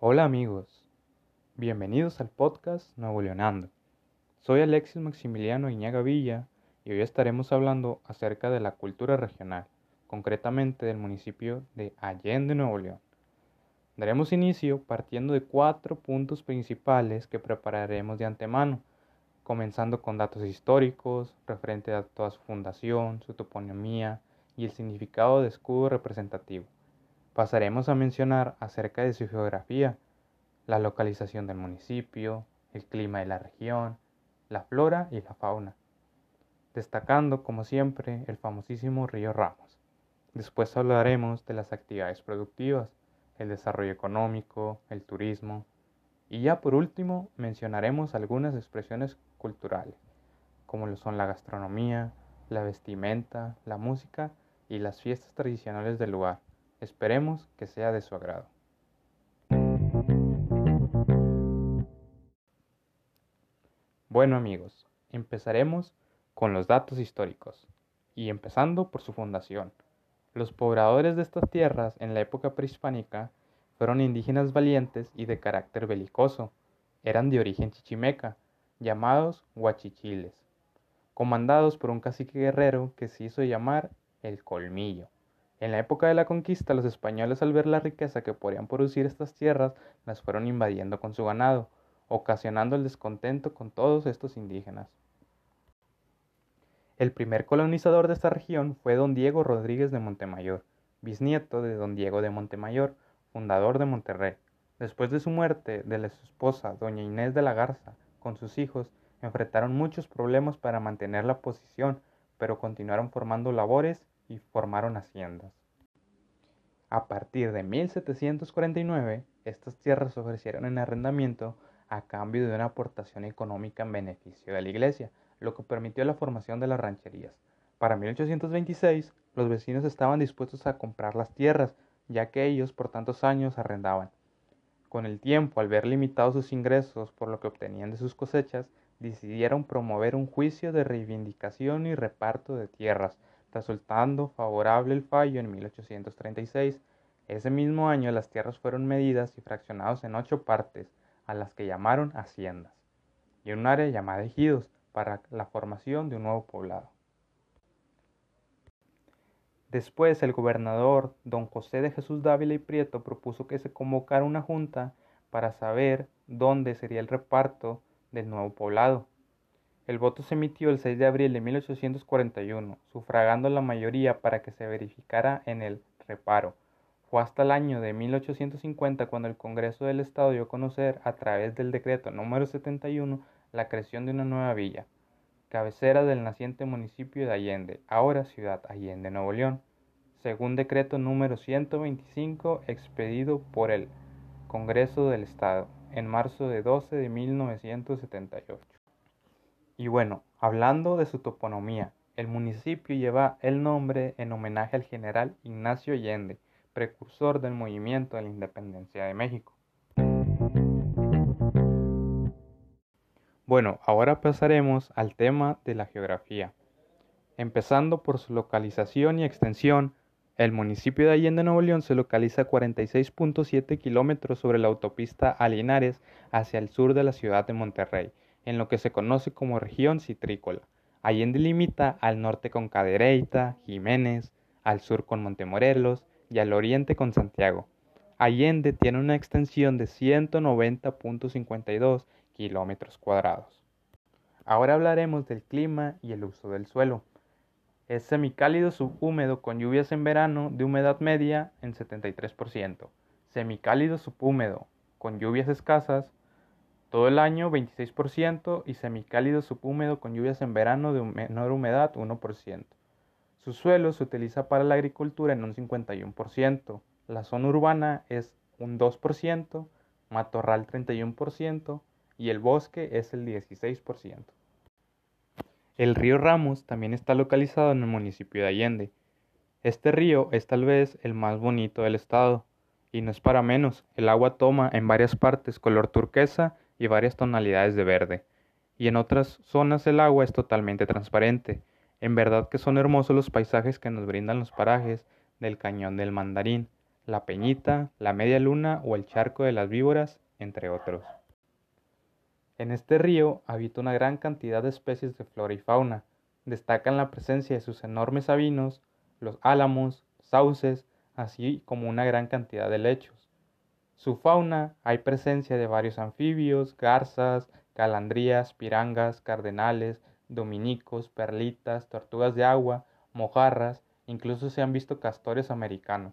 Hola amigos, bienvenidos al podcast Nuevo Leonando. Soy Alexis Maximiliano Iñaga Villa y hoy estaremos hablando acerca de la cultura regional, concretamente del municipio de Allende, Nuevo León. Daremos inicio partiendo de cuatro puntos principales que prepararemos de antemano, comenzando con datos históricos, referente a toda su fundación, su toponimia y el significado de escudo representativo. Pasaremos a mencionar acerca de su geografía, la localización del municipio, el clima de la región, la flora y la fauna, destacando como siempre el famosísimo río Ramos. Después hablaremos de las actividades productivas, el desarrollo económico, el turismo y ya por último mencionaremos algunas expresiones culturales, como lo son la gastronomía, la vestimenta, la música y las fiestas tradicionales del lugar Esperemos que sea de su agrado. Bueno amigos, empezaremos con los datos históricos, y empezando por su fundación. Los pobladores de estas tierras en la época prehispánica fueron indígenas valientes y de carácter belicoso. Eran de origen chichimeca, llamados huachichiles, comandados por un cacique guerrero que se hizo llamar el Colmillo. En la época de la conquista, los españoles al ver la riqueza que podían producir estas tierras, las fueron invadiendo con su ganado, ocasionando el descontento con todos estos indígenas. El primer colonizador de esta región fue don Diego Rodríguez de Montemayor, bisnieto de don Diego de Montemayor, fundador de Monterrey. Después de su muerte, de la su esposa, doña Inés de la Garza, con sus hijos, enfrentaron muchos problemas para mantener la posición, pero continuaron formando labores y formaron haciendas. A partir de 1749, estas tierras se ofrecieron en arrendamiento a cambio de una aportación económica en beneficio de la iglesia, lo que permitió la formación de las rancherías. Para 1826, los vecinos estaban dispuestos a comprar las tierras, ya que ellos por tantos años arrendaban. Con el tiempo, al ver limitados sus ingresos por lo que obtenían de sus cosechas, decidieron promover un juicio de reivindicación y reparto de tierras, resultando favorable el fallo en 1836. Ese mismo año las tierras fueron medidas y fraccionadas en ocho partes, a las que llamaron haciendas, y un área llamada ejidos para la formación de un nuevo poblado. Después el gobernador don José de Jesús Dávila y Prieto propuso que se convocara una junta para saber dónde sería el reparto del nuevo poblado. El voto se emitió el 6 de abril de 1841, sufragando la mayoría para que se verificara en el reparo. Fue hasta el año de 1850 cuando el Congreso del Estado dio a conocer, a través del decreto número 71, la creación de una nueva villa, cabecera del naciente municipio de Allende, ahora ciudad Allende, Nuevo León, según decreto número 125 expedido por el Congreso del Estado en marzo de 12 de 1978. Y bueno, hablando de su toponomía, el municipio lleva el nombre en homenaje al general Ignacio Allende, precursor del movimiento de la independencia de México. Bueno, ahora pasaremos al tema de la geografía. Empezando por su localización y extensión, el municipio de Allende Nuevo León se localiza a 46.7 kilómetros sobre la autopista Alinares hacia el sur de la ciudad de Monterrey en lo que se conoce como región citrícola. Allende limita al norte con Cadereyta, Jiménez, al sur con Montemorelos y al oriente con Santiago. Allende tiene una extensión de 190.52 kilómetros cuadrados. Ahora hablaremos del clima y el uso del suelo. Es semicálido subhúmedo con lluvias en verano de humedad media en 73%, semicálido subhúmedo con lluvias escasas todo el año 26% y semicálido subhúmedo con lluvias en verano de menor humedad 1%. Su suelo se utiliza para la agricultura en un 51%, la zona urbana es un 2%, matorral 31% y el bosque es el 16%. El río Ramos también está localizado en el municipio de Allende. Este río es tal vez el más bonito del estado, y no es para menos, el agua toma en varias partes color turquesa y varias tonalidades de verde. y en otras zonas el agua es totalmente transparente. En verdad que son hermosos los paisajes que nos brindan los parajes del Cañón del Mandarín, la Peñita, la Media Luna o el Charco de las Víboras, entre otros. En este río habita una gran cantidad de especies de flora y fauna. Destacan la presencia de sus enormes sabinos, los álamos, sauces, así como una gran cantidad de lechos. Su fauna hay presencia de varios anfibios, garzas, calandrías, pirangas, cardenales, dominicos, perlitas, tortugas de agua, mojarras, incluso se han visto castores americanos.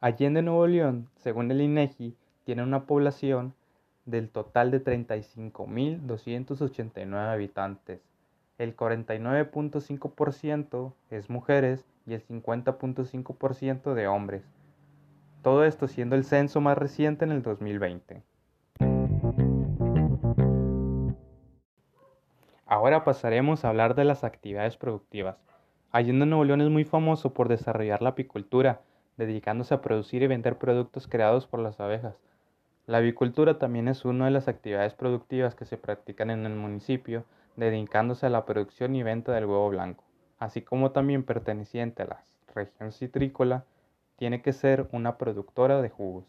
Allende Nuevo León, según el INEGI, tiene una población del total de 35.289 habitantes. El 49.5% es mujeres y el 50.5% de hombres. Todo esto siendo el censo más reciente en el 2020. Ahora pasaremos a hablar de las actividades productivas. Allende Nuevo León es muy famoso por desarrollar la apicultura, dedicándose a producir y vender productos creados por las abejas. La avicultura también es una de las actividades productivas que se practican en el municipio, dedicándose a la producción y venta del huevo blanco, así como también perteneciente a la región citrícola, tiene que ser una productora de jugos.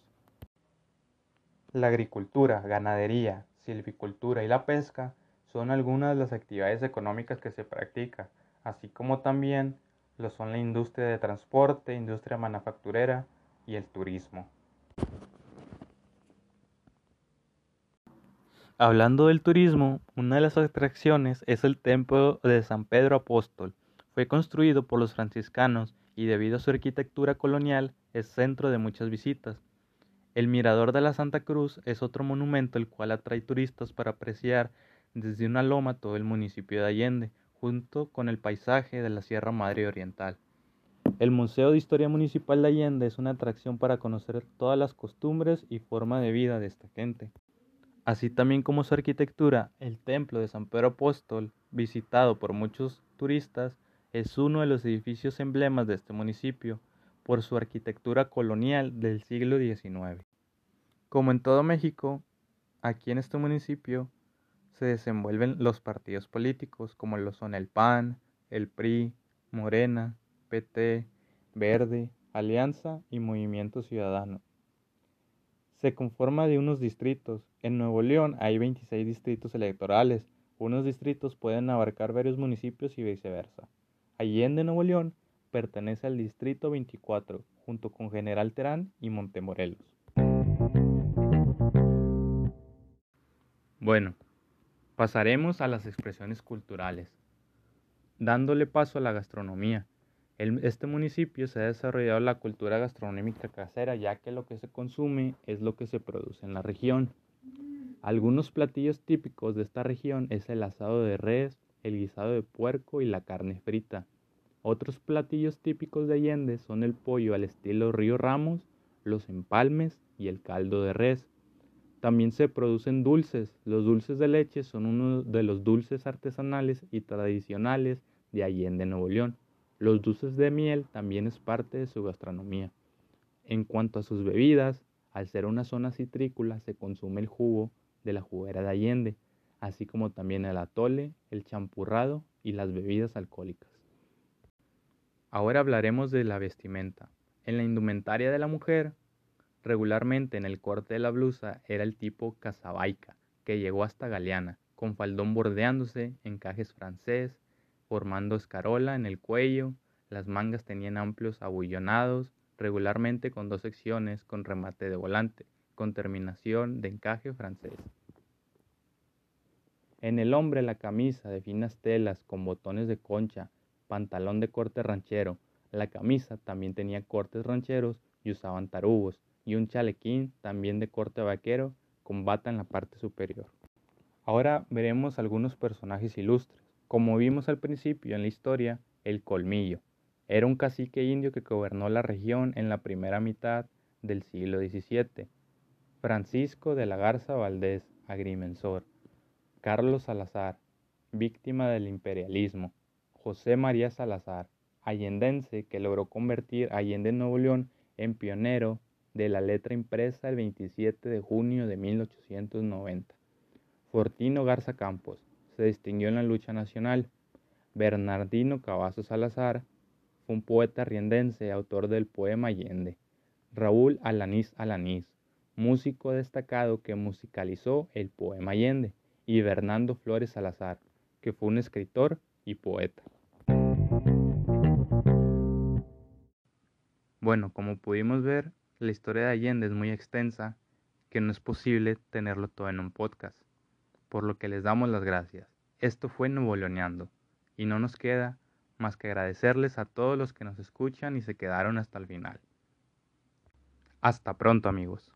La agricultura, ganadería, silvicultura y la pesca son algunas de las actividades económicas que se practican, así como también lo son la industria de transporte, industria manufacturera y el turismo. Hablando del turismo, una de las atracciones es el templo de San Pedro Apóstol. Fue construido por los franciscanos y debido a su arquitectura colonial es centro de muchas visitas. El Mirador de la Santa Cruz es otro monumento el cual atrae turistas para apreciar desde una loma todo el municipio de Allende, junto con el paisaje de la Sierra Madre Oriental. El Museo de Historia Municipal de Allende es una atracción para conocer todas las costumbres y forma de vida de esta gente. Así también como su arquitectura, el Templo de San Pedro Apóstol, visitado por muchos turistas, es uno de los edificios emblemas de este municipio por su arquitectura colonial del siglo XIX. Como en todo México, aquí en este municipio se desenvuelven los partidos políticos como lo son el PAN, el PRI, Morena, PT, Verde, Alianza y Movimiento Ciudadano. Se conforma de unos distritos. En Nuevo León hay 26 distritos electorales. Unos distritos pueden abarcar varios municipios y viceversa. Allende, Nuevo León, pertenece al distrito 24, junto con General Terán y Montemorelos. Bueno, Pasaremos a las expresiones culturales, dándole paso a la gastronomía. Este municipio se ha desarrollado la cultura gastronómica casera, ya que lo que se consume es lo que se produce en la región. Algunos platillos típicos de esta región es el asado de res, el guisado de puerco y la carne frita. Otros platillos típicos de Allende son el pollo al estilo Río Ramos, los empalmes y el caldo de res. También se producen dulces. Los dulces de leche son uno de los dulces artesanales y tradicionales de Allende, Nuevo León. Los dulces de miel también es parte de su gastronomía. En cuanto a sus bebidas, al ser una zona citrícola se consume el jugo de la juguera de Allende, así como también el atole, el champurrado y las bebidas alcohólicas. Ahora hablaremos de la vestimenta. En la indumentaria de la mujer Regularmente en el corte de la blusa era el tipo casabaica, que llegó hasta Galeana, con faldón bordeándose, encajes francés, formando escarola en el cuello, las mangas tenían amplios abullonados, regularmente con dos secciones con remate de volante, con terminación de encaje francés. En el hombre la camisa de finas telas con botones de concha, pantalón de corte ranchero, la camisa también tenía cortes rancheros y usaban tarugos, y un chalequín también de corte vaquero con bata en la parte superior. Ahora veremos algunos personajes ilustres. Como vimos al principio en la historia, el Colmillo era un cacique indio que gobernó la región en la primera mitad del siglo XVII. Francisco de la Garza Valdés, agrimensor. Carlos Salazar, víctima del imperialismo. José María Salazar, allendense que logró convertir Allende Nuevo León en pionero de la letra impresa el 27 de junio de 1890. Fortino Garza Campos se distinguió en la lucha nacional. Bernardino Cavazos Salazar fue un poeta riendense, autor del poema Allende. Raúl Alanís Alanís, músico destacado que musicalizó el poema Allende. Y Bernardo Flores Salazar, que fue un escritor y poeta. Bueno, como pudimos ver, la historia de Allende es muy extensa, que no es posible tenerlo todo en un podcast, por lo que les damos las gracias. Esto fue Nuevo Leoneando, y no nos queda más que agradecerles a todos los que nos escuchan y se quedaron hasta el final. Hasta pronto amigos.